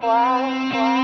Why?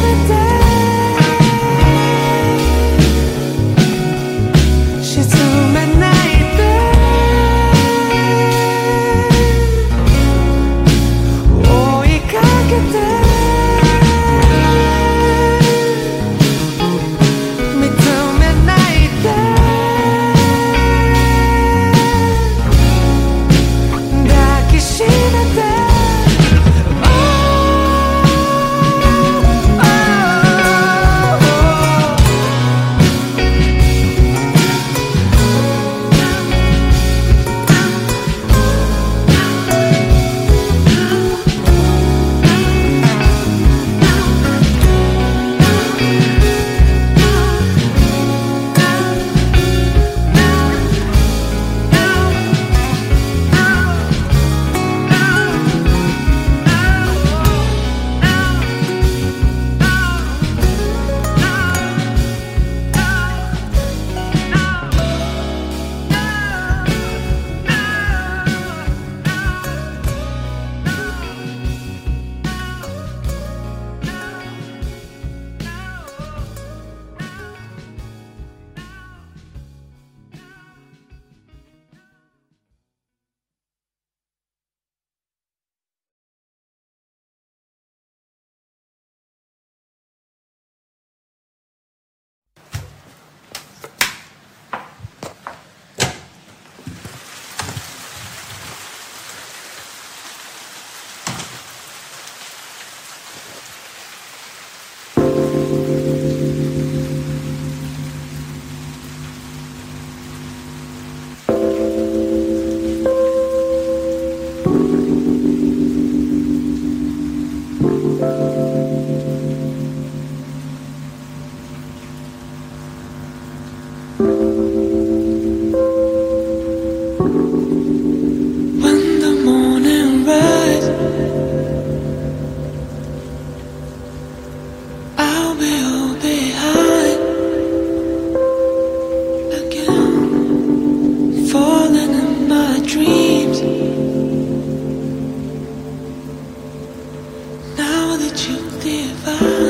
the day. Hit me